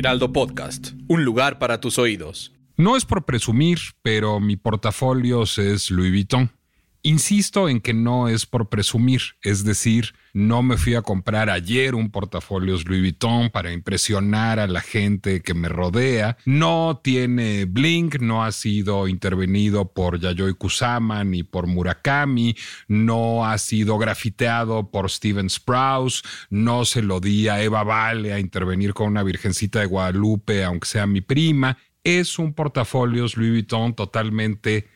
Heraldo Podcast, un lugar para tus oídos. No es por presumir, pero mi portafolio es Louis Vuitton. Insisto en que no es por presumir, es decir, no me fui a comprar ayer un portafolio Louis Vuitton para impresionar a la gente que me rodea. No tiene Blink, no ha sido intervenido por Yayoi Kusama ni por Murakami, no ha sido grafiteado por Steven Sprouse, no se lo di a Eva Vale a intervenir con una virgencita de Guadalupe, aunque sea mi prima. Es un portafolio Louis Vuitton totalmente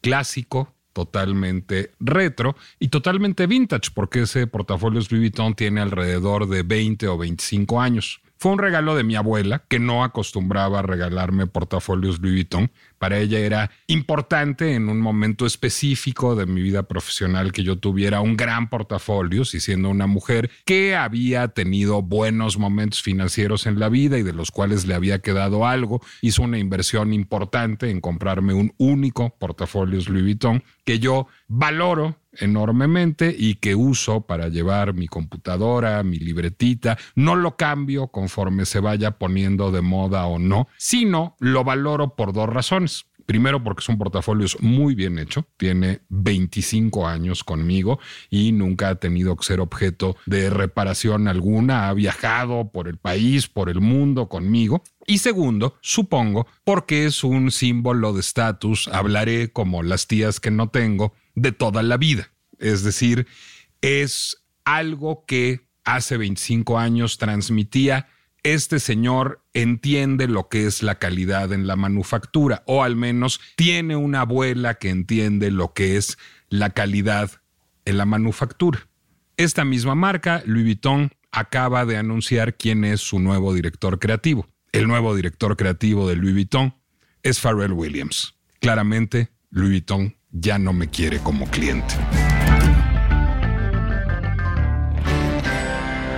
clásico, totalmente retro y totalmente vintage, porque ese portafolio Louis Vuitton tiene alrededor de 20 o 25 años. Fue un regalo de mi abuela, que no acostumbraba a regalarme portafolios Louis Vuitton. Para ella era importante en un momento específico de mi vida profesional que yo tuviera un gran portafolio, y siendo una mujer que había tenido buenos momentos financieros en la vida y de los cuales le había quedado algo, hizo una inversión importante en comprarme un único portafolio Louis Vuitton que yo valoro enormemente y que uso para llevar mi computadora, mi libretita. No lo cambio conforme se vaya poniendo de moda o no, sino lo valoro por dos razones. Primero porque es un portafolio muy bien hecho, tiene 25 años conmigo y nunca ha tenido que ser objeto de reparación alguna, ha viajado por el país, por el mundo conmigo. Y segundo, supongo, porque es un símbolo de estatus, hablaré como las tías que no tengo, de toda la vida. Es decir, es algo que hace 25 años transmitía este señor entiende lo que es la calidad en la manufactura, o al menos tiene una abuela que entiende lo que es la calidad en la manufactura. Esta misma marca, Louis Vuitton, acaba de anunciar quién es su nuevo director creativo. El nuevo director creativo de Louis Vuitton es Pharrell Williams. Claramente, Louis Vuitton ya no me quiere como cliente.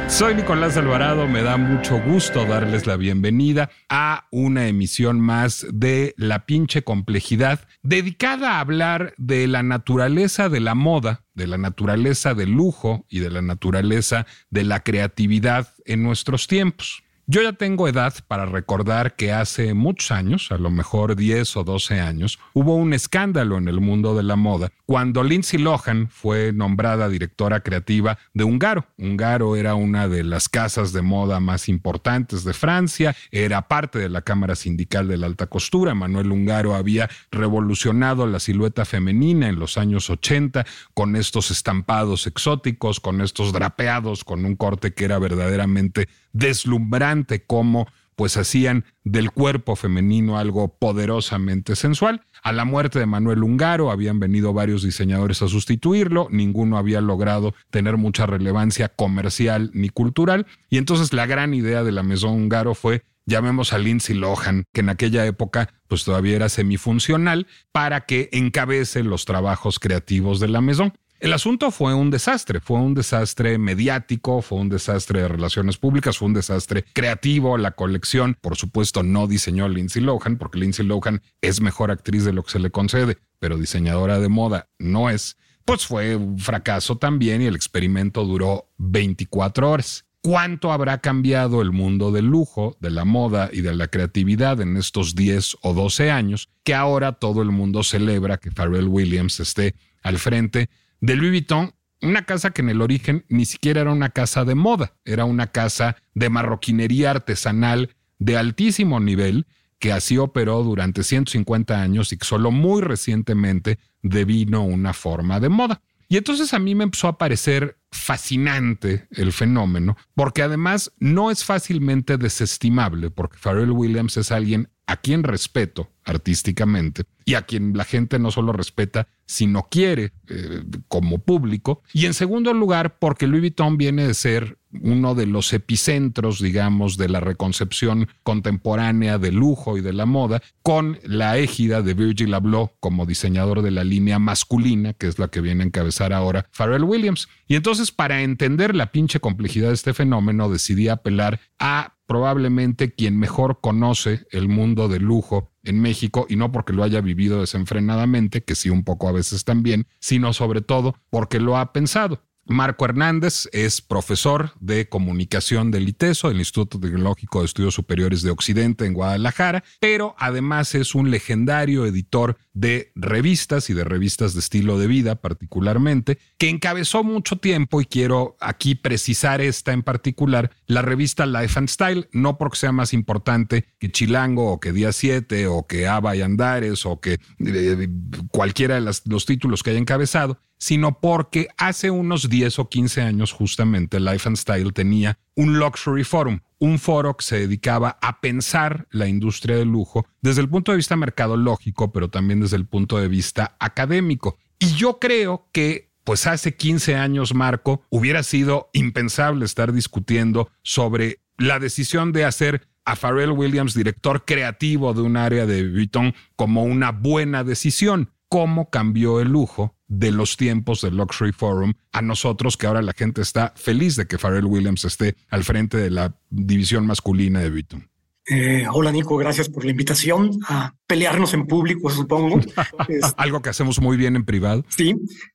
Soy Nicolás Alvarado, me da mucho gusto darles la bienvenida a una emisión más de La pinche complejidad, dedicada a hablar de la naturaleza de la moda, de la naturaleza del lujo y de la naturaleza de la creatividad en nuestros tiempos. Yo ya tengo edad para recordar que hace muchos años, a lo mejor 10 o 12 años, hubo un escándalo en el mundo de la moda cuando Lindsay Lohan fue nombrada directora creativa de Ungaro. Ungaro era una de las casas de moda más importantes de Francia, era parte de la Cámara Sindical de la Alta Costura. Manuel Ungaro había revolucionado la silueta femenina en los años 80 con estos estampados exóticos, con estos drapeados, con un corte que era verdaderamente deslumbrante como pues hacían del cuerpo femenino algo poderosamente sensual. A la muerte de Manuel Ungaro habían venido varios diseñadores a sustituirlo, ninguno había logrado tener mucha relevancia comercial ni cultural, y entonces la gran idea de la Maison Ungaro fue llamemos a Lindsay Lohan, que en aquella época pues todavía era semifuncional, para que encabece los trabajos creativos de la Maison. El asunto fue un desastre, fue un desastre mediático, fue un desastre de relaciones públicas, fue un desastre creativo. La colección, por supuesto, no diseñó Lindsay Lohan, porque Lindsay Lohan es mejor actriz de lo que se le concede, pero diseñadora de moda no es. Pues fue un fracaso también y el experimento duró 24 horas. ¿Cuánto habrá cambiado el mundo del lujo, de la moda y de la creatividad en estos 10 o 12 años que ahora todo el mundo celebra que Pharrell Williams esté al frente de Louis Vuitton, una casa que en el origen ni siquiera era una casa de moda, era una casa de marroquinería artesanal de altísimo nivel que así operó durante 150 años y que solo muy recientemente devino una forma de moda. Y entonces a mí me empezó a parecer fascinante el fenómeno, porque además no es fácilmente desestimable, porque Pharrell Williams es alguien a quien respeto, artísticamente y a quien la gente no solo respeta, sino quiere eh, como público. Y en segundo lugar, porque Louis Vuitton viene de ser uno de los epicentros, digamos, de la reconcepción contemporánea del lujo y de la moda, con la égida de Virgil Abloh como diseñador de la línea masculina, que es la que viene a encabezar ahora Pharrell Williams. Y entonces, para entender la pinche complejidad de este fenómeno, decidí apelar a probablemente quien mejor conoce el mundo del lujo en México y no porque lo haya vivido desenfrenadamente, que sí un poco a veces también, sino sobre todo porque lo ha pensado. Marco Hernández es profesor de comunicación del ITESO, el Instituto Tecnológico de Estudios Superiores de Occidente en Guadalajara, pero además es un legendario editor de revistas y de revistas de estilo de vida particularmente, que encabezó mucho tiempo, y quiero aquí precisar esta en particular, la revista Life and Style, no porque sea más importante que Chilango o que Día 7 o que Ava y Andares o que eh, cualquiera de los títulos que haya encabezado, sino porque hace unos 10 o 15 años justamente Life and Style tenía un Luxury Forum, un foro que se dedicaba a pensar la industria del lujo desde el punto de vista mercadológico, pero también desde el punto de vista académico. Y yo creo que pues hace 15 años, Marco, hubiera sido impensable estar discutiendo sobre la decisión de hacer a Pharrell Williams director creativo de un área de Vuitton como una buena decisión. ¿Cómo cambió el lujo de los tiempos del Luxury Forum a nosotros que ahora la gente está feliz de que Pharrell Williams esté al frente de la división masculina de Vuitton. Eh, hola Nico, gracias por la invitación a pelearnos en público, supongo. Algo que hacemos muy bien en privado. Sí,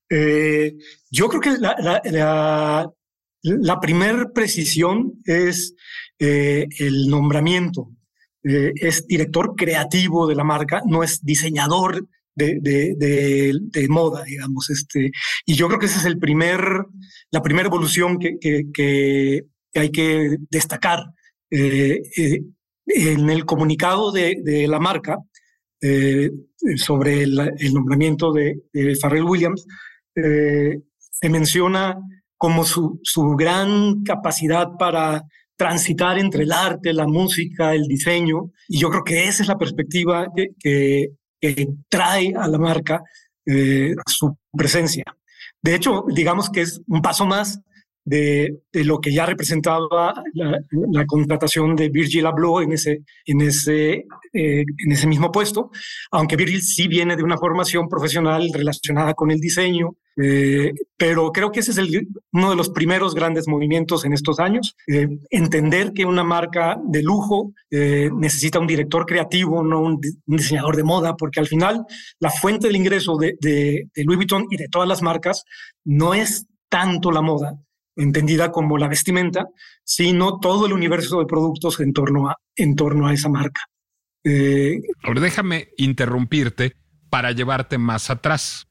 eh, yo creo que la, la, la, primer precisión es eh, el nombramiento. es director creativo de la marca, no es diseñador de, moda, digamos. Este, y yo creo que esa es el primer, la primera evolución que, que, hay que destacar. Eh, eh, en el comunicado de, la marca eh, sobre el, nombramiento de, Farrell Williams, se menciona como su, su gran capacidad para transitar entre el arte, la música, el diseño. Y yo creo que esa es la perspectiva que, que trae a la marca eh, su presencia. De hecho, digamos que es un paso más de, lo que ya representaba la, contratación de Virgil Abloh en ese, en, ese, eh, en ese mismo puesto, aunque Virgil sí viene de una formación profesional relacionada con el diseño, eh, pero creo que ese es uno de los primeros grandes movimientos en estos años. Eh, entender que una marca de lujo necesita un director creativo, no un, diseñador de moda, porque al final la fuente del ingreso de, de Louis Vuitton y de todas las marcas no es tanto la moda, entendida como la vestimenta, sino todo el universo de productos en torno a, en torno a esa marca. Eh, Ahora déjame interrumpirte para llevarte más atrás.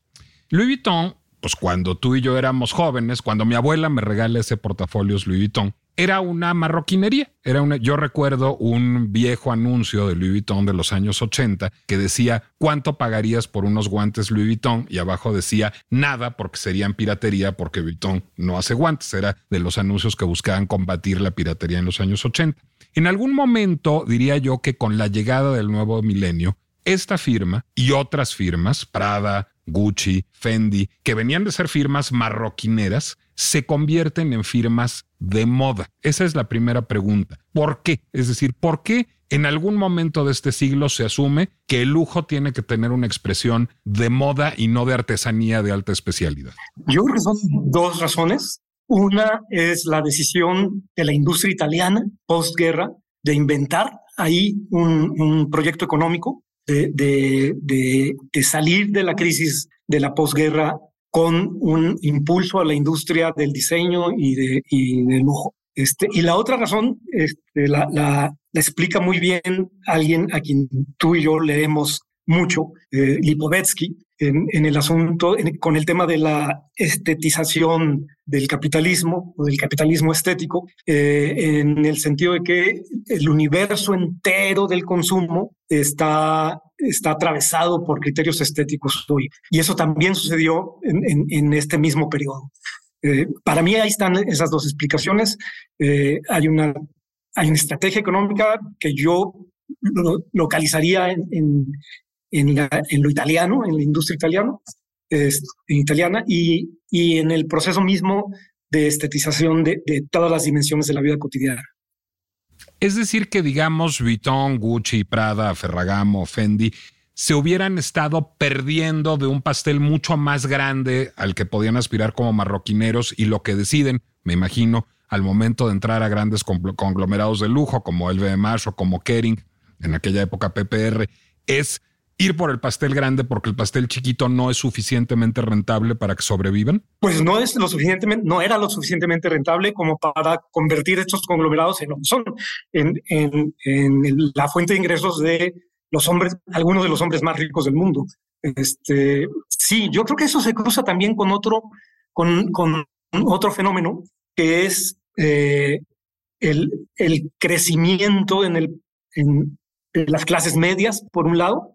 Louis Vuitton, pues cuando tú y yo éramos jóvenes, cuando mi abuela me regala ese portafolio Louis Vuitton, era una marroquinería. Era una, yo recuerdo un viejo anuncio de Louis Vuitton de los años 80 que decía cuánto pagarías por unos guantes Louis Vuitton y abajo decía nada porque serían piratería porque Vuitton no hace guantes. Era de los anuncios que buscaban combatir la piratería en los años 80. En algún momento diría yo que con la llegada del nuevo milenio, esta firma y otras firmas, Prada, Gucci, Fendi, que venían de ser firmas marroquineras, se convierten en firmas de moda? Esa es la primera pregunta. ¿Por qué? Es decir, ¿por qué en algún momento de este siglo se asume que el lujo tiene que tener una expresión de moda y no de artesanía de alta especialidad? Yo creo que son dos razones. Una es la decisión de la industria italiana postguerra de inventar ahí un, proyecto económico, de, salir de la crisis de la posguerra con un impulso a la industria del diseño y, de, y del lujo. Este, y la otra razón este, la, la, explica muy bien alguien a quien tú y yo leemos mucho, eh, Lipovetsky, en, el asunto, con el tema de la estetización del capitalismo o del capitalismo estético, eh, en el sentido de que el universo entero del consumo está, está atravesado por criterios estéticos hoy. Y eso también sucedió en, este mismo periodo. Eh, para mí ahí están esas dos explicaciones. Eh, hay, una, hay una estrategia económica que yo localizaría en, en, lo italiano, en la industria italiana, italiana y, y, en el proceso mismo de estetización de todas las dimensiones de la vida cotidiana. Es decir, que digamos Vuitton, Gucci, Prada, Ferragamo, Fendi se hubieran estado perdiendo de un pastel mucho más grande al que podían aspirar como marroquineros y lo que deciden, me imagino, al momento de entrar a grandes conglomerados de lujo como LVMH o como Kering, en aquella época PPR, es ir por el pastel grande porque el pastel chiquito no es suficientemente rentable para que sobrevivan? Pues no es lo suficientemente, no era lo suficientemente rentable como para convertir estos conglomerados en lo que son, en, en, en la fuente de ingresos de los hombres, algunos de los hombres más ricos del mundo. Este, sí, yo creo que eso se cruza también con otro, con, con otro fenómeno que es eh, el, el, crecimiento en, el, en, las clases medias, por un lado,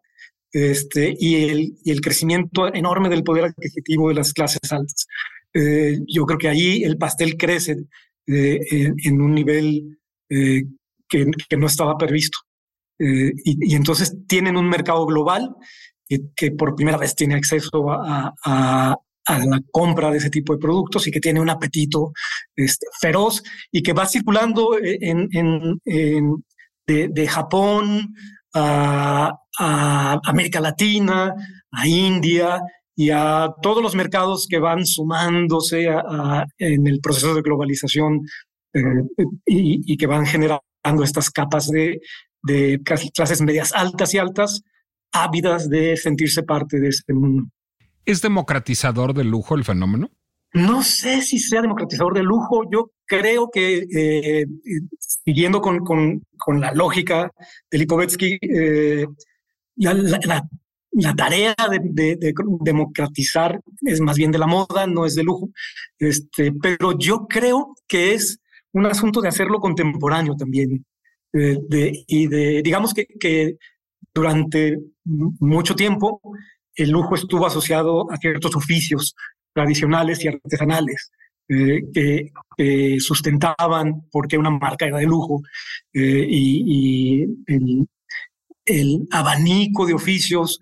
este, y, el, y el crecimiento enorme del poder adquisitivo de las clases altas. Eh, yo creo que allí el pastel crece eh, en, un nivel que, que, no estaba previsto. Eh, y, entonces tienen un mercado global que, por primera vez tiene acceso a, a, la compra de ese tipo de productos y que tiene un apetito este, feroz y que va circulando en, de, de, Japón a, a, América Latina, a India y a todos los mercados que van sumándose en el proceso de globalización eh, y, y, que van generando estas capas de, de clases medias altas y altas, ávidas de sentirse parte de este mundo. ¿Es democratizador del lujo el fenómeno? No sé si sea democratizador del lujo. Yo creo que, eh, siguiendo con, con, con, la lógica de Lipovetsky, eh, la, tarea de, de, democratizar es más bien de la moda, no es de lujo. Este, pero yo creo que es un asunto de hacerlo contemporáneo también. De, y de, digamos que, que durante mucho tiempo el lujo estuvo asociado a ciertos oficios tradicionales y artesanales eh, que, sustentaban porque una marca era de lujo eh, y, el, abanico de oficios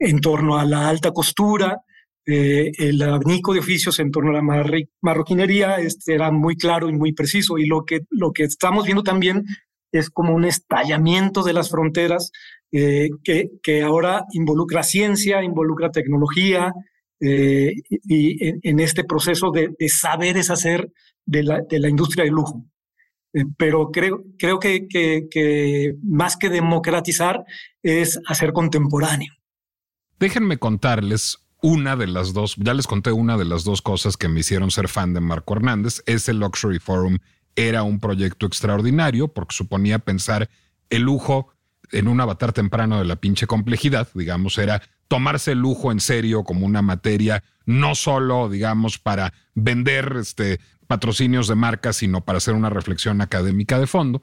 en torno a la alta costura, el abanico de oficios en torno a la marroquinería este, era muy claro y muy preciso y lo que, lo que estamos viendo también es como un estallamiento de las fronteras eh, que, que, ahora involucra ciencia, involucra tecnología, eh, y en, este proceso de, de saberes hacer de la, de la industria del lujo. Eh, pero creo, creo que, que, más que democratizar es hacer contemporáneo. Déjenme contarles una de las dos, ya les conté una de las dos cosas que me hicieron ser fan de Marco Hernández, es el Luxury Forum era un proyecto extraordinario porque suponía pensar el lujo en un avatar temprano de la pinche complejidad, digamos, era tomarse el lujo en serio como una materia, no solo, digamos, para vender este, patrocinios de marcas, sino para hacer una reflexión académica de fondo.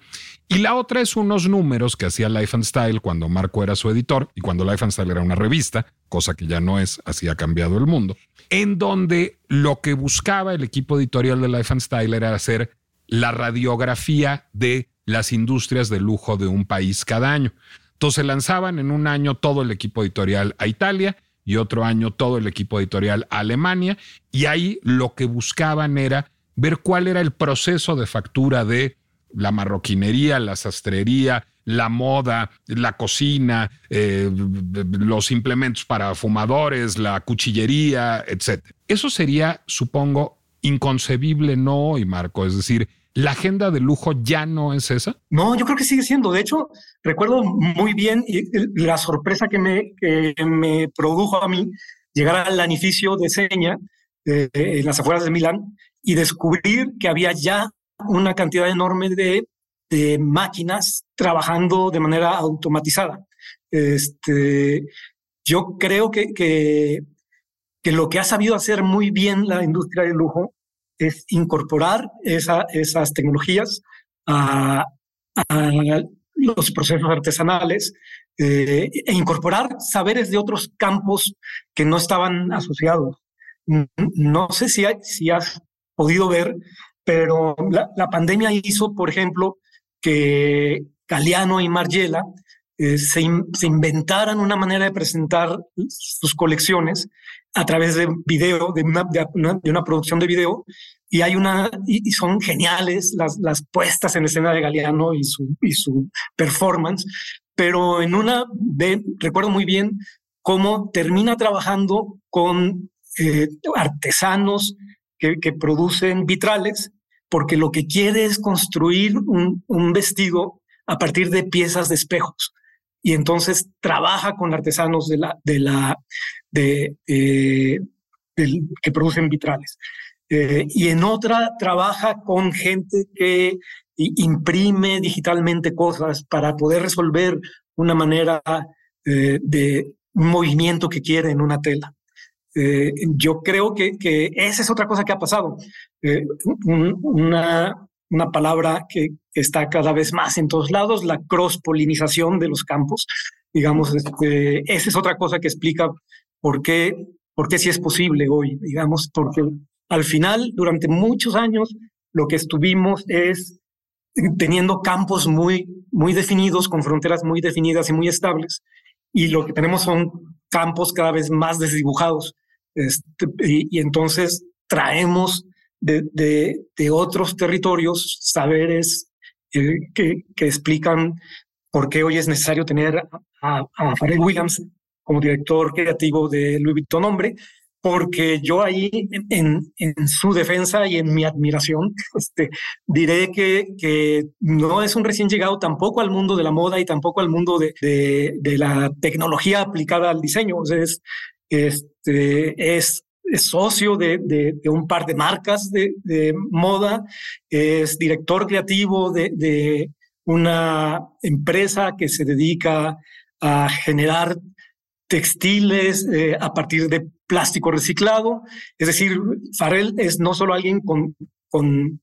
Y la otra es unos números que hacía Life and Style cuando Marco era su editor y cuando Life and Style era una revista, cosa que ya no es, así ha cambiado el mundo, en donde lo que buscaba el equipo editorial de Life and Style era hacer la radiografía de las industrias de lujo de un país cada año. Entonces lanzaban en un año todo el equipo editorial a Italia y otro año todo el equipo editorial a Alemania y ahí lo que buscaban era ver cuál era el proceso de factura de la marroquinería, la sastrería, la moda, la cocina, eh, los implementos para fumadores, la cuchillería, etc. Eso sería, supongo, inconcebible no hoy, Marco. Es decir, ¿La agenda de lujo ya no es esa? No, yo creo que sigue siendo. De hecho, recuerdo muy bien la sorpresa que me, me produjo a mí llegar al lanificio de Seña en las afueras de Milán y descubrir que había ya una cantidad enorme de, máquinas trabajando de manera automatizada. Este, yo creo que lo que ha sabido hacer muy bien la industria del lujo es incorporar esas tecnologías a, los procesos artesanales eh, e incorporar saberes de otros campos que no estaban asociados. No sé si, has podido ver, pero la, pandemia hizo, por ejemplo, que Galeano y Margiela eh, se, inventaran una manera de presentar sus colecciones a través de video, de una, producción de video. Y hay una, y, son geniales las, puestas en escena de Galeano y su, y su performance. Pero en una, de, recuerdo muy bien cómo termina trabajando con eh, artesanos que, producen vitrales porque lo que quiere es construir un, vestido a partir de piezas de espejos y entonces trabaja con artesanos de la, de eh, que producen vitrales. Eh, y en otra trabaja con gente que imprime digitalmente cosas para poder resolver una manera de movimiento que quiere en una tela. Yo creo que, que, esa es otra cosa que ha pasado. una, una palabra que está cada vez más en todos lados, la cross-polinización de los campos. Digamos, este, esa es otra cosa que explica por qué, por qué sí es posible hoy, digamos, porque al final, durante muchos años, lo que estuvimos es teniendo campos muy, muy definidos, con fronteras muy definidas y muy estables, y lo que tenemos son campos cada vez más desdibujados. Este, y, entonces traemos de, otros territorios, saberes eh, que, explican por qué hoy es necesario tener a, a Williams como director creativo de Louis Vuitton Hombre, porque yo ahí en, su defensa y en mi admiración este, diré que, no es un recién llegado tampoco al mundo de la moda y tampoco al mundo de, la tecnología aplicada al diseño. Este, es es socio de, un par de marcas de, moda, es director creativo de, una empresa que se dedica a generar textiles eh, a partir de plástico reciclado. Es decir, Farrell es no solo alguien con, con,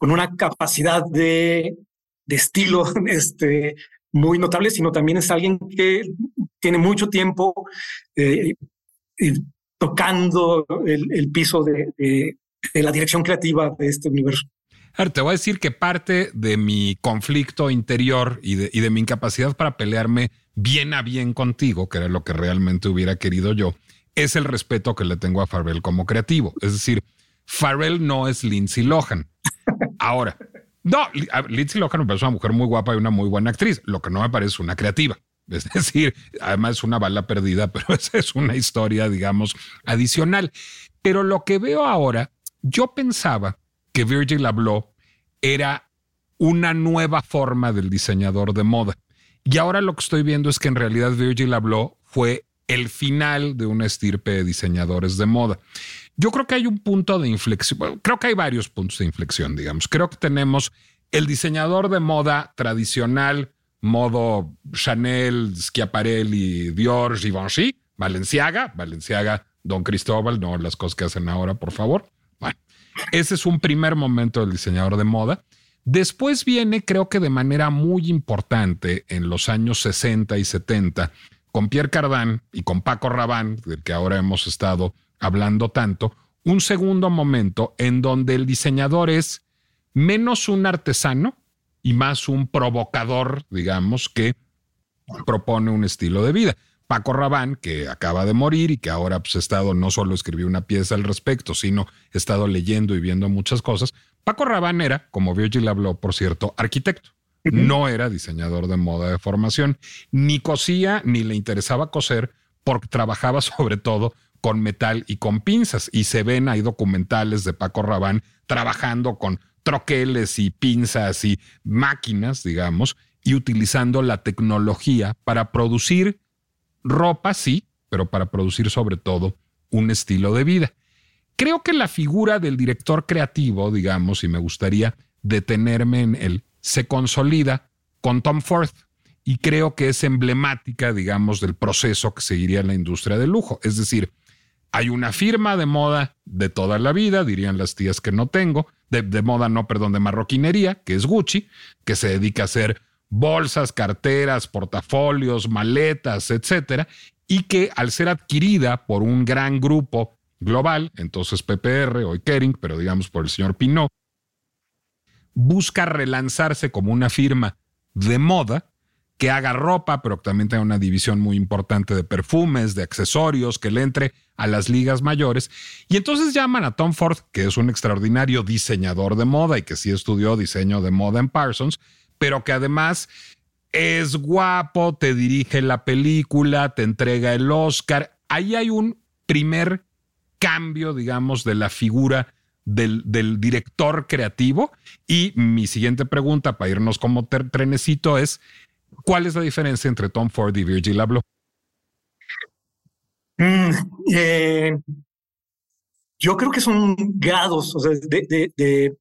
una capacidad de, estilo este, muy notable, sino también es alguien que tiene mucho tiempo eh, tocando el, piso de, la dirección creativa de este universo. te voy a decir que parte de mi conflicto interior y de, y de mi incapacidad para pelearme bien a bien contigo, que era lo que realmente hubiera querido yo, es el respeto que le tengo a Farrell como creativo. Es decir, Farrell no es Lindsay Lohan. Ahora, no, Lindsay Lohan me parece una mujer muy guapa y una muy buena actriz. Lo que no me parece una creativa. Es decir, además es una bala perdida, pero esa es una historia, digamos, adicional. Pero lo que veo ahora, yo pensaba que Virgil Abloh era una nueva forma del diseñador de moda. Y ahora lo que estoy viendo es que en realidad Virgil Abloh fue el final de una estirpe de diseñadores de moda. Yo creo que hay un punto de inflexión, creo que hay varios puntos de inflexión, digamos. Creo que tenemos el diseñador de moda tradicional, modo Chanel, Schiaparelli, Dior, Givenchy, Valenciaga, Valenciaga, Don Cristóbal, no las cosas que hacen ahora, por favor. Bueno, ese es un primer momento del diseñador de moda. Después viene, creo que de manera muy importante, en los años 60 y 70, con Pierre Cardin y con Paco Rabanne, del que ahora hemos estado hablando tanto, un segundo momento en donde el diseñador es menos un artesano y más un provocador, digamos, que propone un estilo de vida. Paco Rabán, que acaba de morir y que ahora pues, estado, no solo escribió una pieza al respecto, sino estado leyendo y viendo muchas cosas. Paco Rabán era, como Virgil habló, por cierto, arquitecto. No era diseñador de moda de formación, ni cosía, ni le interesaba coser, porque trabajaba sobre todo con metal y con pinzas. Y se ven, hay documentales de Paco Rabán trabajando con troqueles y pinzas y máquinas, digamos, y utilizando la tecnología para producir ropa, sí, pero para producir sobre todo un estilo de vida. Creo que la figura del director creativo, digamos, y me gustaría detenerme en él, se consolida con Tom Ford y creo que es emblemática, digamos, del proceso que seguiría en la industria del lujo. Es decir, hay una firma de moda de toda la vida, dirían las tías que no tengo, de, moda, no, perdón, de marroquinería, que es Gucci, que se dedica a hacer bolsas, carteras, portafolios, maletas, etcétera, y que al ser adquirida por un gran grupo global, entonces PPR, hoy Kering, pero digamos por el señor Pinot, busca relanzarse como una firma de moda que haga ropa, pero también tenga una división muy importante de perfumes, de accesorios, que le entre a las ligas mayores. Y entonces llaman a Tom Ford, que es un extraordinario diseñador de moda y que sí estudió diseño de moda en Parsons, pero que además es guapo, te dirige la película, te entrega el Oscar. Ahí hay un primer cambio, digamos, de la figura del, director creativo. Y mi siguiente pregunta, para irnos como trenecito, es, ¿cuál es la diferencia entre Tom Ford y Virgil Abloh? Mm, eh, yo creo que son grados de,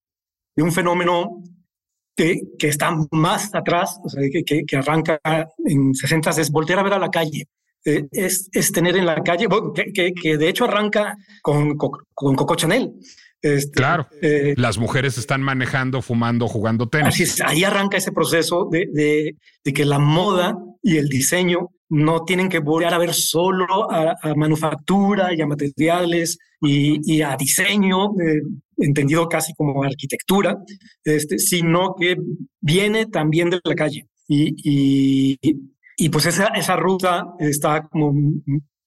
un fenómeno que, que, está más atrás, o sea, que, que, arranca en 60 es voltear a ver a la calle. Eh, es, es, tener en la calle, que, de hecho arranca con, con Coco Chanel. Este, claro, eh, las mujeres están manejando, fumando, jugando tenis. Así es, ahí arranca ese proceso de, de, de que la moda y el diseño no tienen que volver a ver solo a, manufactura y a materiales y, a diseño, eh, entendido casi como arquitectura, este, sino que viene también de la calle. Y, y, pues esa, esa ruta está como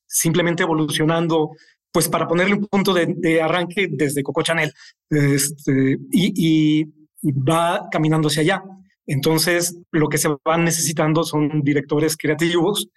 simplemente evolucionando, pues para ponerle un punto de, arranque desde Coco Chanel, este, y, y va caminando hacia allá. Entonces, lo que se van necesitando son directores creativos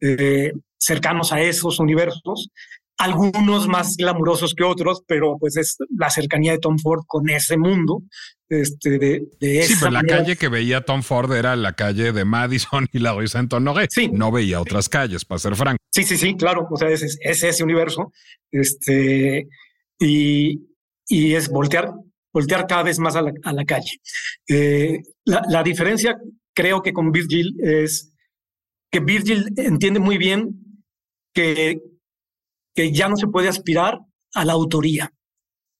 eh, cercanos a esos universos, algunos más glamurosos que otros, pero pues es la cercanía de Tom Ford con ese mundo. Este, de, de sí, pero la calle que veía Tom Ford era la calle de Madison y la de Saint Honoré. Sí. No veía otras calles, para ser franco. Sí, sí, sí, claro. O sea, es, ese universo. Este, y, y es voltear voltear cada vez más a la, calle. Eh, la, diferencia, creo que con Virgil, es que Virgil entiende muy bien que, que ya no se puede aspirar a la autoría,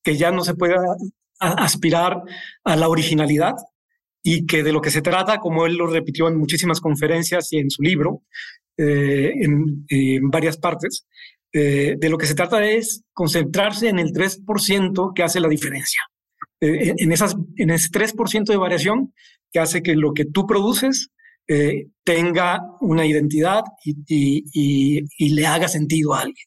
que ya no se puede aspirar a la originalidad y que de lo que se trata, como él lo repitió en muchísimas conferencias y en su libro, eh, en, varias partes, eh, de lo que se trata es concentrarse en el 3% que hace la diferencia. Eh, en, esas, en ese 3% de variación que hace que lo que tú produces tenga una identidad y, le haga sentido a alguien.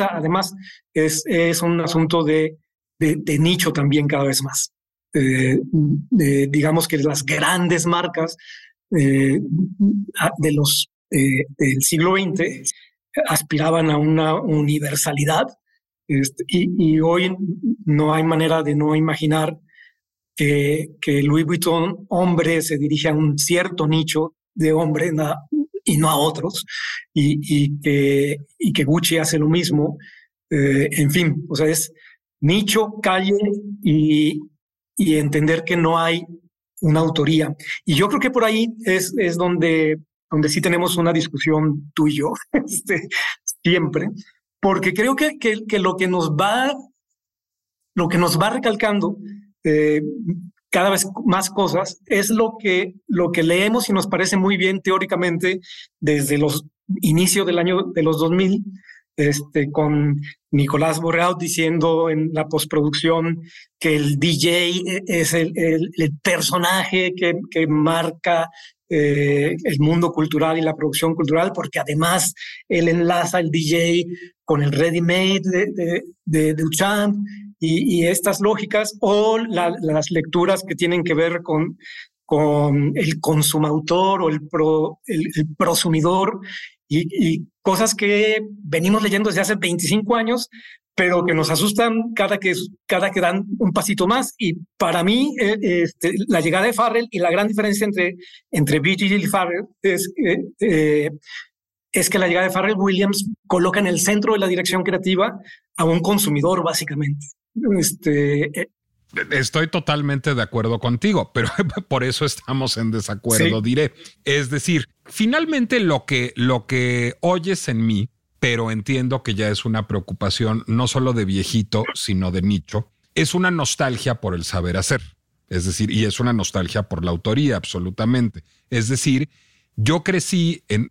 Además, es, es un asunto de, de, nicho también cada vez más. Eh, digamos que las grandes marcas eh, de los, eh, del siglo XX aspiraban a una universalidad este, y, hoy no hay manera de no imaginar que, que Louis Vuitton, hombre, se dirige a un cierto nicho de hombre y no a otros, y, y, que, y que Gucci hace lo mismo. Eh, en fin, o sea, es nicho, calle y, y entender que no hay una autoría. Y yo creo que por ahí es, es donde, donde sí tenemos una discusión tú y yo, este, siempre, porque creo que, que, lo que nos va, lo que nos va recalcando eh, cada vez más cosas es lo que, lo que leemos y nos parece muy bien teóricamente desde los inicios del año de los 2000, este, con Nicolás Borreau diciendo en la postproducción que el DJ es el, el, personaje que, que marca eh, el mundo cultural y la producción cultural, porque además él enlaza el DJ con el ready-made de, de, Duchamp y, estas lógicas, o las lecturas que tienen que ver con, con el consumautor o el, pro, el, prosumidor y, y, cosas que venimos leyendo desde hace 25 años, pero que nos asustan cada que, cada que dan un pasito más. Y para mí, eh, este, la llegada de Farrell y la gran diferencia entre, entre y Farrell es, eh, es que la llegada de Farrell Williams coloca en el centro de la dirección creativa a un consumidor, básicamente. Este, eh, Estoy totalmente de acuerdo contigo, pero por eso estamos en desacuerdo, diré. Es decir, finalmente lo que, lo que oyes en mí, pero entiendo que ya es una preocupación no solo de viejito, sino de nicho, es una nostalgia por el saber hacer. Es decir, y es una nostalgia por la autoría, absolutamente. Es decir, yo crecí en,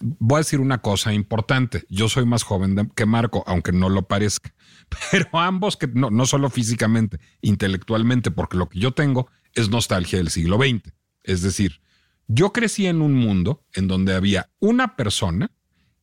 voy a decir una cosa importante. Yo soy más joven que Marco, aunque no lo parezca. Pero ambos, que no, no solo físicamente, intelectualmente, porque lo que yo tengo es nostalgia del siglo XX. Es decir, yo crecí en un mundo en donde había una persona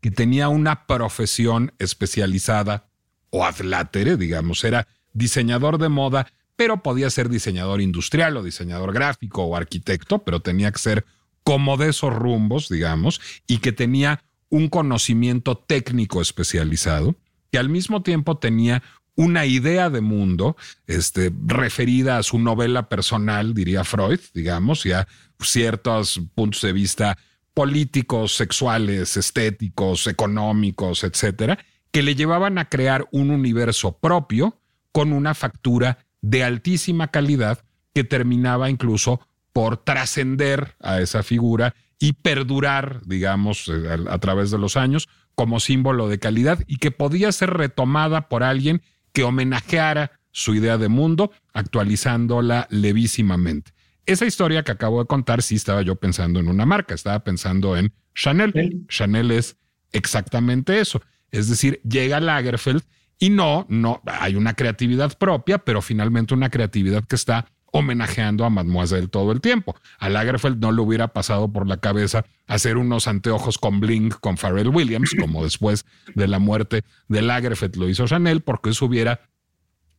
que tenía una profesión especializada o adlátere, digamos, era diseñador de moda, pero podía ser diseñador industrial o diseñador gráfico o arquitecto, pero tenía que ser como de esos rumbos, digamos, y que tenía un conocimiento técnico especializado, que al mismo tiempo tenía una idea de mundo este, referida a su novela personal, diría Freud, digamos, y a ciertos puntos de vista políticos, sexuales, estéticos, económicos, etcétera, que le llevaban a crear un universo propio con una factura de altísima calidad que terminaba incluso por trascender a esa figura y perdurar, digamos, eh, a, través de los años como símbolo de calidad y que podía ser retomada por alguien que homenajeara su idea de mundo, actualizándola levísimamente. Esa historia que acabo de contar, sí estaba yo pensando en una marca, estaba pensando en Chanel. Chanel es exactamente eso. Es decir, llega Lagerfeld y no, no, hay una creatividad propia, pero finalmente una creatividad que está homenajeando a Mademoiselle todo el tiempo. A Lagerfeld no le hubiera pasado por la cabeza hacer unos anteojos con bling con Pharrell Williams, como después de la muerte de Lagerfeld lo hizo Chanel, porque eso hubiera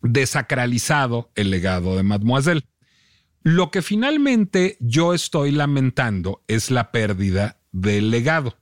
desacralizado el legado de Mademoiselle. Lo que finalmente yo estoy lamentando es la pérdida del legado.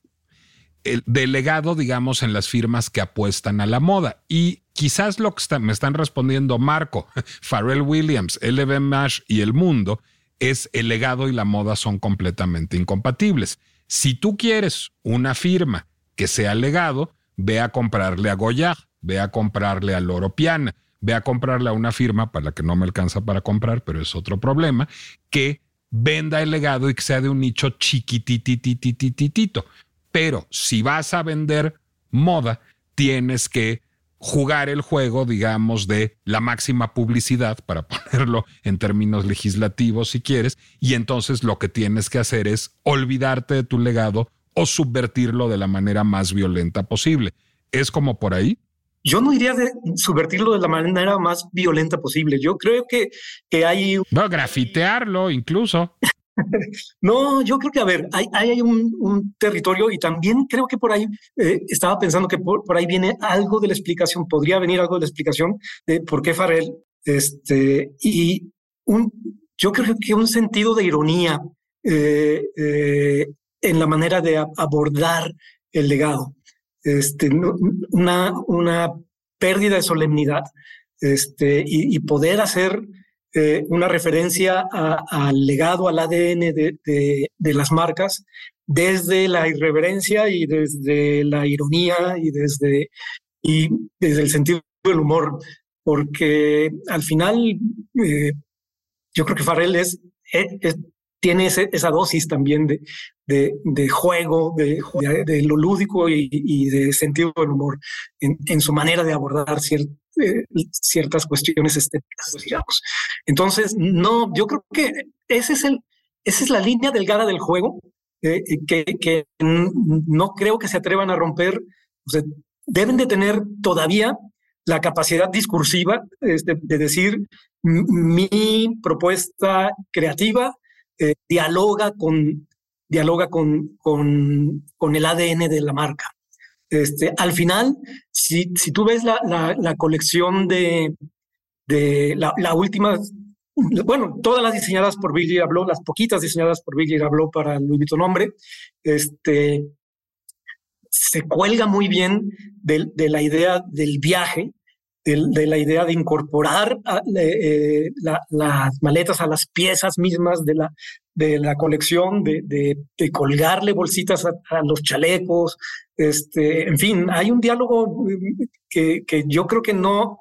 El, del legado, digamos, en las firmas que apuestan a la moda. Y quizás lo que me están respondiendo Marco, Pharrell Williams, LB Mash y El Mundo es el legado y la moda son completamente incompatibles. Si tú quieres una firma que sea legado, ve a comprarle a Goya, ve a comprarle a Loro Piana, ve a comprarle a una firma para la que no me alcanza para comprar, pero es otro problema, que venda el legado y que sea de un nicho chiquitititititito. Pero si vas a vender moda, tienes que jugar el juego, digamos, de la máxima publicidad, para ponerlo en términos legislativos si quieres, y entonces lo que tienes que hacer es olvidarte de tu legado o subvertirlo de la manera más violenta posible. ¿Es como por ahí? Yo no diría de subvertirlo de la manera más violenta posible. Yo creo que, que hay... No, grafitearlo incluso. no, yo creo que, a ver, hay, hay un, territorio y también creo que por ahí eh, estaba pensando que por, ahí viene algo de la explicación, podría venir algo de la explicación de por qué Farrell, este, y un, yo creo que un sentido de ironía eh, eh, en la manera de abordar el legado, este, una, una pérdida de solemnidad este, y poder hacer eh, una referencia al legado, al ADN de, las marcas, desde la irreverencia y desde la ironía y desde, y desde el sentido del humor, porque al final eh, yo creo que Farrell es, tiene esa dosis también de, de, juego, de, de, lo lúdico y, de sentido del humor en, su manera de abordar eh, ciertas cuestiones estéticas, digamos. Entonces, no, yo creo que ese es el, esa es la línea delgada del juego eh, que, que, no creo que se atrevan a romper. deben de tener todavía la capacidad discursiva este, de decir mi propuesta creativa eh, dialoga con dialoga con, con, con el ADN de la marca. Este, al final, si, si tú ves la, la, colección de, de la, última, bueno, todas las diseñadas por Virgil Abloh, las poquitas diseñadas por Virgil Abloh para Louis Vuitton Hombre, este, se cuelga muy bien de, de la idea del viaje, de, la idea de incorporar eh, las maletas a las piezas mismas de la, de la colección, de, de, colgarle bolsitas a, los chalecos, este, en fin, hay un diálogo mm, que, que yo creo que no,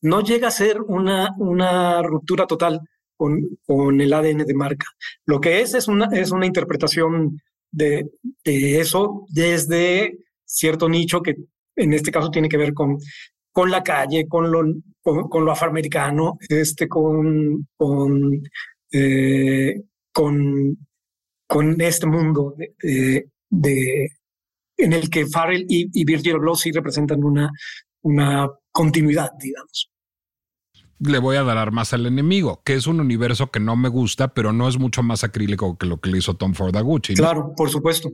no llega a ser una, una ruptura total con, con el ADN de marca. Lo que es es una, es una interpretación de, de eso desde cierto nicho que en este caso tiene que ver con, con la calle, con lo, con, lo afroamericano, este, con, con, eh, con, con, este mundo de, de, en el que Farrell y, y Virgil sí representan una, una continuidad, digamos le voy a dar armas al enemigo, que es un universo que no me gusta, pero no es mucho más acrílico que lo que le hizo Tom Ford a Gucci. Claro, por supuesto.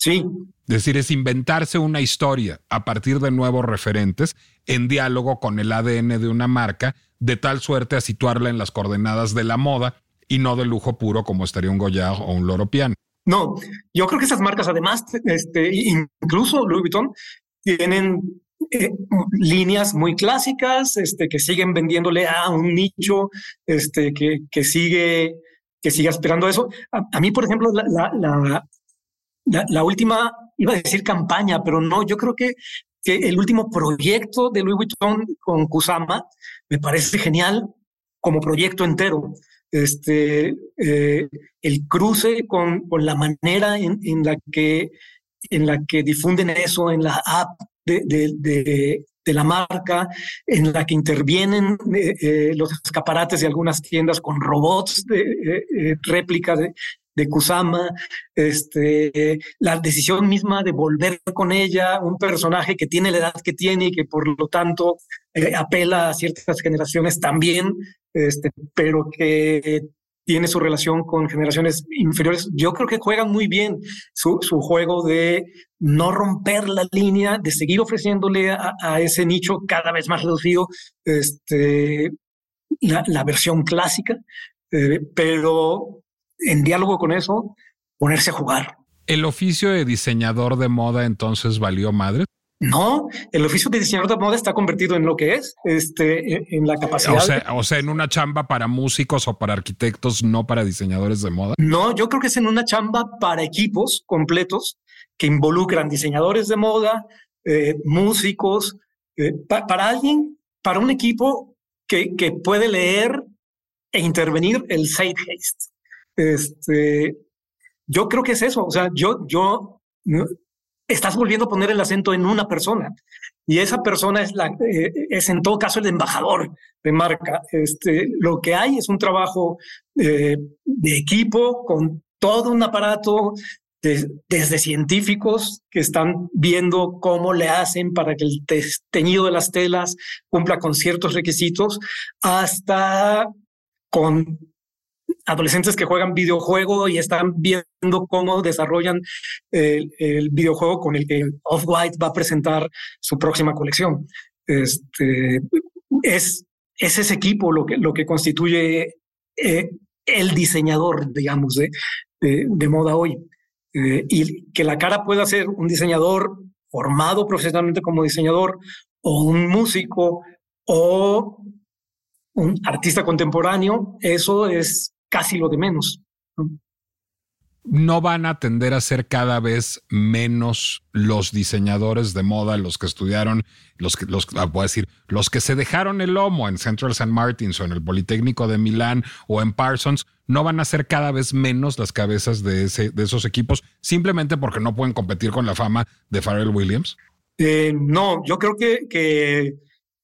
Sí. Es decir, es inventarse una historia a partir de nuevos referentes en diálogo con el ADN de una marca, de tal suerte a situarla en las coordenadas de la moda y no de lujo puro como estaría un Goya o un Loro Piano. No, yo creo que esas marcas además, este, incluso Louis Vuitton, tienen eh, líneas muy clásicas, este, que siguen vendiéndole a un nicho, este, que, que sigue que siga esperando eso. A, mí, por ejemplo, la, la, la, última, iba a decir campaña, pero no, yo creo que, el último proyecto de Louis Vuitton con Kusama me parece genial como proyecto entero. Este, eh, el cruce con, con la manera en, en, la que, en la que difunden eso en la app de, de, de, de la marca, en la que intervienen eh, eh, los escaparates de algunas tiendas con robots de réplica de, Kusama, este, la decisión misma de volver con ella, un personaje que tiene la edad que tiene y que por lo tanto eh, apela a ciertas generaciones también, este, pero que tiene su relación con generaciones inferiores. Yo creo que juegan muy bien su, su juego de no romper la línea, de seguir ofreciéndole a, ese nicho cada vez más reducido este, la, la versión clásica, eh, pero en diálogo con eso, ponerse a jugar. ¿El oficio de diseñador de moda entonces valió madre? No, el oficio de diseñador de moda está convertido en lo que es, este, en la capacidad. O sea, o sea, en una chamba para músicos o para arquitectos, no para diseñadores de moda. No, yo creo que es en una chamba para equipos completos que involucran diseñadores de moda, eh, músicos, eh, para alguien, para un equipo que, que puede leer e intervenir el zeitgeist. Este, yo creo que es eso. O sea, yo, yo, estás volviendo a poner el acento en una persona y esa persona es la, eh, es en todo caso el embajador de marca. Este, lo que hay es un trabajo eh, de equipo con todo un aparato desde científicos que están viendo cómo le hacen para que el teñido de las telas cumpla con ciertos requisitos, hasta con adolescentes que juegan videojuego y están viendo cómo desarrollan el, videojuego con el que Off-White va a presentar su próxima colección. Este, es, es ese equipo lo que, lo que constituye eh, el diseñador, digamos, de, de, moda hoy. Eh, y que la cara pueda ser un diseñador formado profesionalmente como diseñador o un músico o un artista contemporáneo, eso es casi lo de menos. ¿no? van a tender a ser cada vez menos los diseñadores de moda, los que estudiaron, los que, los, ah, voy a decir, los que se dejaron el lomo en Central St. Martins o en el Politécnico de Milán o en Parsons, no van a ser cada vez menos las cabezas de, ese, de esos equipos simplemente porque no pueden competir con la fama de Pharrell Williams? Eh, no, yo creo que, que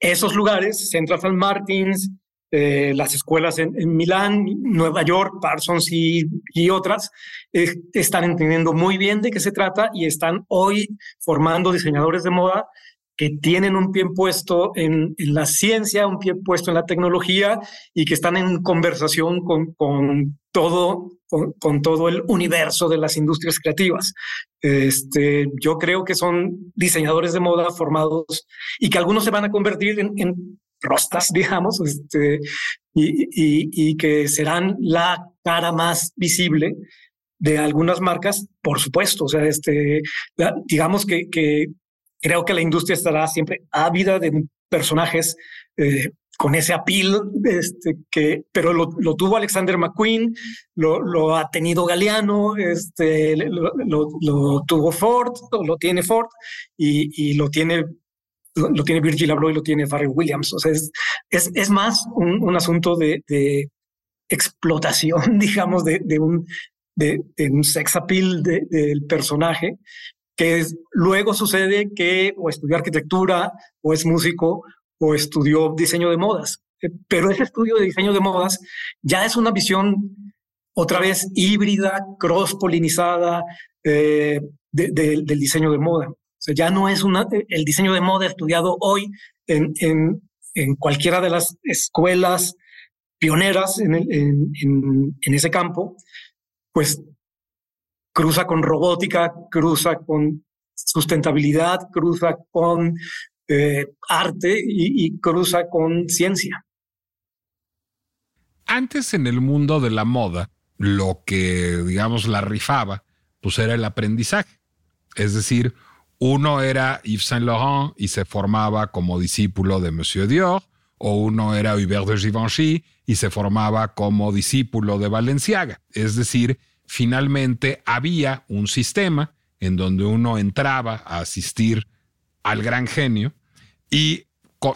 esos lugares, Central St. Martins, eh, las escuelas en, Milán, Nueva York, Parsons y, otras, eh, están entendiendo muy bien de qué se trata y están hoy formando diseñadores de moda que tienen un pie puesto en, la ciencia, un pie puesto en la tecnología y que están en conversación con, todo, con, todo el universo de las industrias creativas. Este, yo creo que son diseñadores de moda formados y que algunos se van a convertir en rostas, digamos, este, y, y, que serán la cara más visible de algunas marcas, por supuesto. O sea, este, digamos que, que creo que la industria estará siempre ávida de personajes eh, con ese apil, este, que, pero lo, lo, tuvo Alexander McQueen, lo, lo ha tenido Galeano, este, lo, lo, tuvo Ford, lo tiene Ford y, y lo tiene lo, tiene Virgil Abloh y lo tiene Pharrell Williams. O sea, es, es, más un, asunto de, explotación, digamos, de, un, de, un sex appeal del personaje, que luego sucede que o estudió arquitectura, o es músico, o estudió diseño de modas. Eh, pero ese estudio de diseño de modas ya es una visión otra vez híbrida, cross-polinizada eh, del diseño de moda. O sea, ya no es una, el diseño de moda estudiado hoy en, en, en cualquiera de las escuelas pioneras en, en, en, ese campo, pues cruza con robótica, cruza con sustentabilidad, cruza con eh, arte y, y cruza con ciencia. Antes en el mundo de la moda, lo que, digamos, la rifaba, pues era el aprendizaje. Es decir, uno era Yves Saint Laurent y se formaba como discípulo de Monsieur Dior, o uno era Hubert de Givenchy y se formaba como discípulo de Valenciaga. Es decir, finalmente había un sistema en donde uno entraba a asistir al gran genio y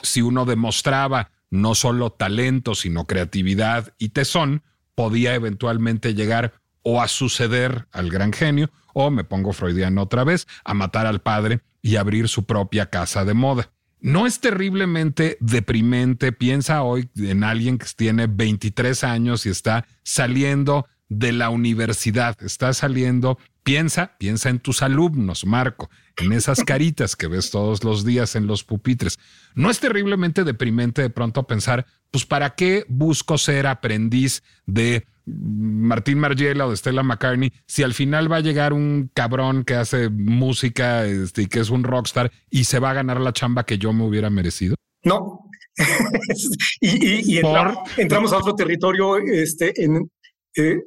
si uno demostraba no solo talento, sino creatividad y tesón, podía eventualmente llegar o a suceder al gran genio, o me pongo freudiano otra vez, a matar al padre y abrir su propia casa de moda. No es terriblemente deprimente, piensa hoy en alguien que tiene 23 años y está saliendo de la universidad, está saliendo, piensa, piensa en tus alumnos, Marco, en esas caritas que ves todos los días en los pupitres. No es terriblemente deprimente de pronto pensar, pues ¿para qué busco ser aprendiz de Martín Margiela o de Stella McCartney si al final va a llegar un cabrón que hace música este, y que es un rockstar y se va a ganar la chamba que yo me hubiera merecido? No. y, entramos, a otro territorio este, en, eh,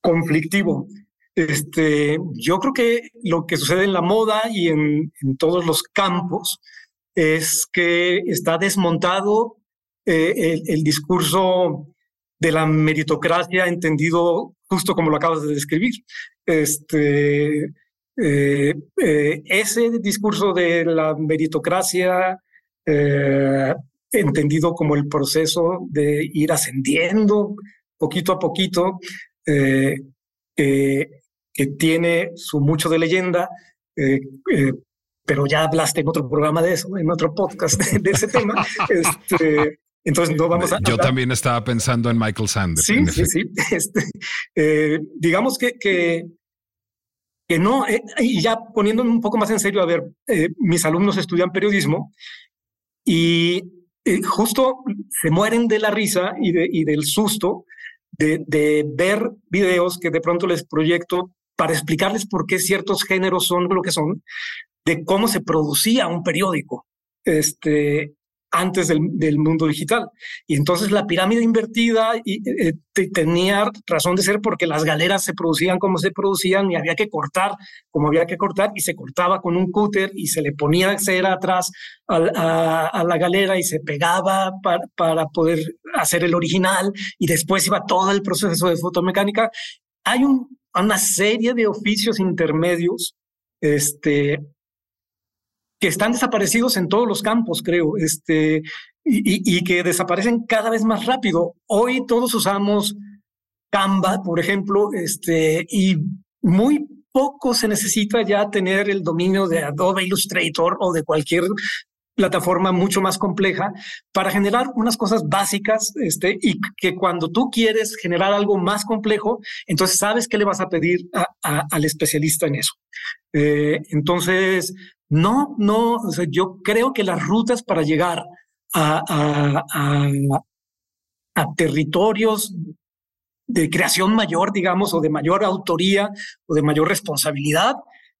conflictivo. Este, yo creo que lo que sucede en la moda y en, todos los campos es que está desmontado eh, el, discurso de la meritocracia entendido justo como lo acabas de describir. Este, eh, eh, ese discurso de la meritocracia entendido como el proceso de ir ascendiendo poquito a poquito, que tiene su mucho de leyenda, eh, eh, pero ya hablaste en otro programa de eso, en otro podcast de, ese tema. Este, entonces no vamos a. Yo también estaba pensando en Michael Sanders. Sí, sí, sí. Este, eh, digamos que, que, que no, y ya poniéndome un poco más en serio, a ver, mis alumnos estudian periodismo y justo se mueren de la risa y, de, y del susto de, de, ver videos que de pronto les proyecto para explicarles por qué ciertos géneros son lo que son, de cómo se producía un periódico este, antes del, mundo digital. Y entonces la pirámide invertida y, eh, tenía razón de ser porque las galeras se producían como se producían y había que cortar como había que cortar y se cortaba con un cúter y se le ponía cera atrás a, la galera y se pegaba para, poder hacer el original y después iba todo el proceso de fotomecánica. Hay un una serie de oficios intermedios este, que están desaparecidos en todos los campos, creo, este, y, que desaparecen cada vez más rápido. Hoy todos usamos Canva, por ejemplo, este, y muy poco se necesita ya tener el dominio de Adobe Illustrator o de cualquier plataforma mucho más compleja para generar unas cosas básicas este, y que cuando tú quieres generar algo más complejo, entonces sabes qué le vas a pedir al especialista en eso. Eh, entonces, no, no, yo creo que las rutas para llegar a, a, territorios de creación mayor, digamos, o de mayor autoría o de mayor responsabilidad,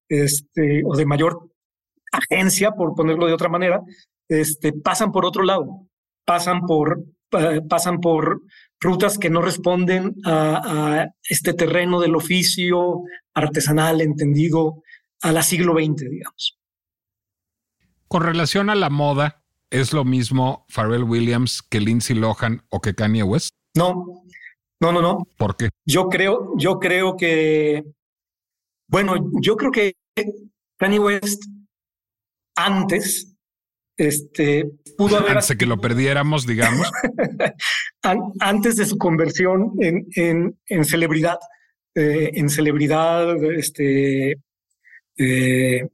este, o de mayor agencia, por ponerlo de otra manera, este, pasan por otro lado, pasan por, pasan por rutas que no responden a, este terreno del oficio artesanal entendido a la siglo XX, digamos. Con relación a la moda, ¿es lo mismo Pharrell Williams que Lindsay Lohan o que Kanye West? No, no, no, no. ¿Por qué? Yo creo, yo creo que, bueno, yo creo que Kanye West antes este, pudo haber... Antes de que lo perdiéramos, digamos. antes de su conversión en, en, en celebridad. Eh, en celebridad, este, eh,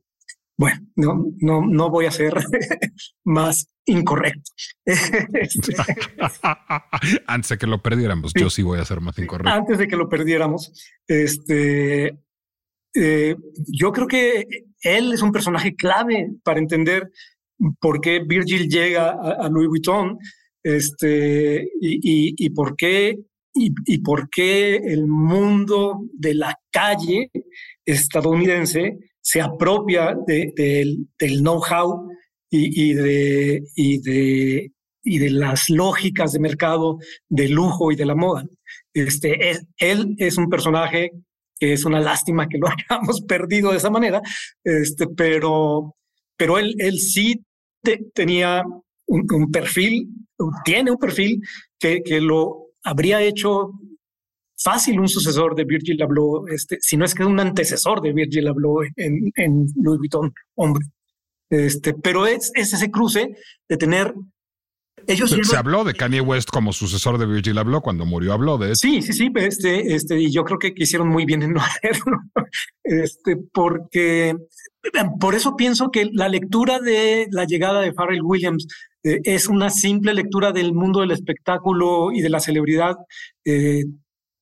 bueno, no, no, no voy a ser más incorrecto. Este, antes de que lo perdiéramos, yo sí voy a ser más incorrecto. Antes de que lo perdiéramos, este, eh, yo creo que él es un personaje clave para entender por qué Virgil llega a, Louis Vuitton, este, y, y, por qué y, por qué el mundo de la calle estadounidense se apropia del know-how y, de, y, de, y de las lógicas de mercado del lujo y de la moda. Este, él es un personaje que es una lástima que lo hayamos perdido de esa manera, este, pero, pero él, él sí tenía un, perfil, tiene un perfil que, que lo habría hecho fácil un sucesor de Virgil Abloh, este, si no es que un antecesor de Virgil Abloh en, en Louis Vuitton, hombre. Este, pero es, ese cruce de tener ellos se, habló de Kanye West como sucesor de Virgil Abloh cuando murió Abloh de Sí, sí, sí, este, este, y yo creo que hicieron muy bien en no hacerlo, este, porque por eso pienso que la lectura de la llegada de Pharrell Williams eh, es una simple lectura del mundo del espectáculo y de la celebridad eh,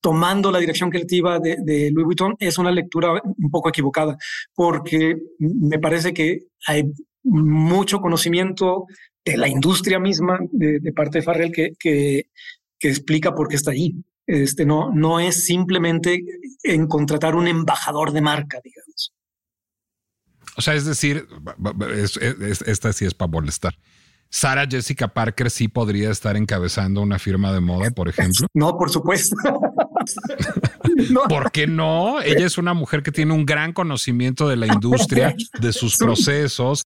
tomando la dirección creativa de, Louis Vuitton es una lectura un poco equivocada, porque me parece que hay mucho conocimiento de la industria misma de, parte de Farrell que, que, explica por qué está ahí. Este, no, no es simplemente en contratar un embajador de marca, digamos. O sea, es decir, esta sí es para molestar. Sara Jessica Parker sí podría estar encabezando una firma de moda, por ejemplo. No, por supuesto. ¿Por qué no? Ella es una mujer que tiene un gran conocimiento de la industria, de sus procesos.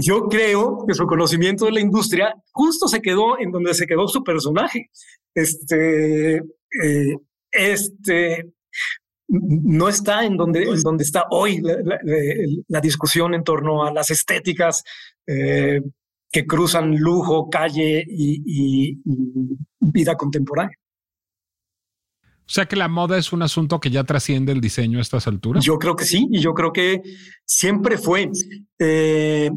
Yo creo que su conocimiento de la industria justo se quedó en donde se quedó su personaje. Este, eh, este, no está en donde, en donde está hoy la, discusión en torno a las estéticas eh, que cruzan lujo, calle y, vida contemporánea. O sea que la moda es un asunto que ya trasciende el diseño a estas alturas. Yo creo que sí, y yo creo que siempre fue. Eh,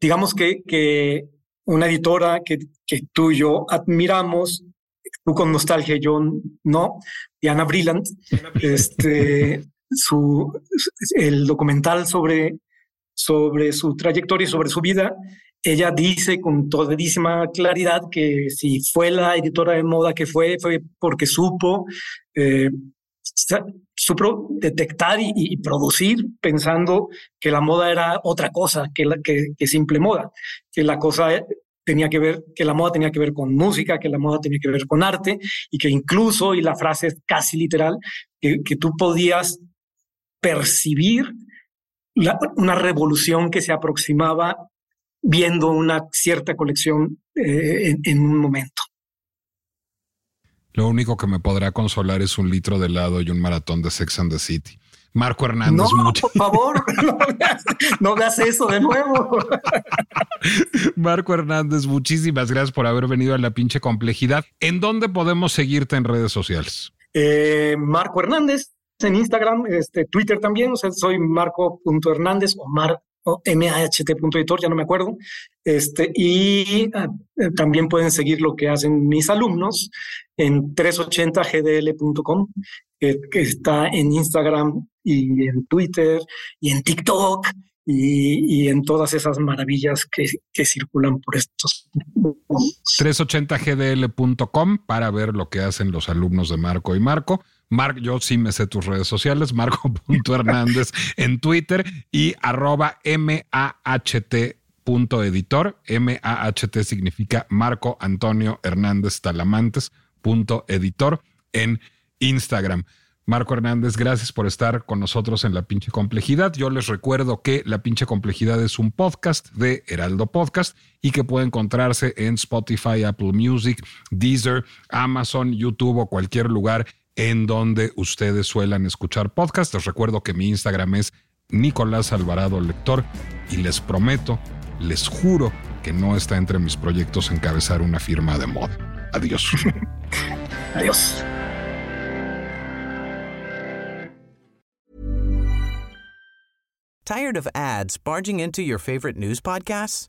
digamos que, que una editora que, que tú y yo admiramos, tú con nostalgia, yo no, Diana Brillant, este, su, el documental sobre, sobre su trayectoria y sobre su vida ella dice con todísima claridad que si fue la editora de moda que fue, fue porque supo, eh, supo detectar y, producir pensando que la moda era otra cosa que, la, que, simple moda, que la cosa tenía que ver, que la moda tenía que ver con música, que la moda tenía que ver con arte y que incluso, y la frase es casi literal, que, que tú podías percibir una revolución que se aproximaba viendo una cierta colección eh, en, un momento. Lo único que me podrá consolar es un litro de helado y un maratón de Sex and the City. Marco Hernández. No, por favor, no veas, eso de nuevo. Marco Hernández, muchísimas gracias por haber venido a la pinche complejidad. ¿En dónde podemos seguirte en redes sociales? Eh, Marco Hernández en Instagram, este, Twitter también, o sea, soy marco.hernández o mar o maht.editor, ya no me acuerdo. Este, y ah, eh, también pueden seguir lo que hacen mis alumnos en 380gdl.com, que, está en Instagram y en Twitter y en TikTok y, en todas esas maravillas que, que circulan por estos. 380gdl.com para ver lo que hacen los alumnos de Marco y Marco. Mark, yo sí me sé tus redes sociales, marco.hernández en Twitter y arroba maht.editor. M-A-H-T significa Marco Antonio Hernández Talamantes punto editor en Instagram. Marco Hernández, gracias por estar con nosotros en La Pinche Complejidad. Yo les recuerdo que La Pinche Complejidad es un podcast de Heraldo Podcast y que puede encontrarse en Spotify, Apple Music, Deezer, Amazon, YouTube o cualquier lugar en donde ustedes suelen escuchar podcasts. Les recuerdo que mi Instagram es Nicolás Alvarado Lector y les prometo, les juro que no está entre mis proyectos encabezar una firma de moda. Adiós. Adiós. Tired of ads barging into your favorite news podcasts?